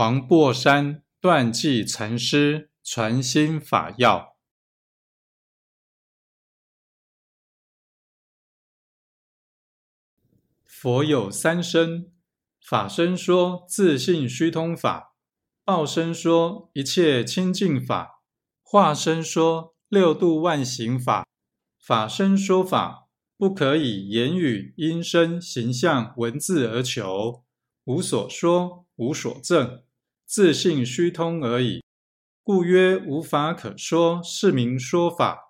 黄檗山断际禅师传心法要：佛有三身，法身说自性虚通法，报身说一切清净法，化身说六度万行法。法身说法不可以言语、音声、形象、文字而求，无所说。无所证，自信虚通而已，故曰无法可说，是名说法。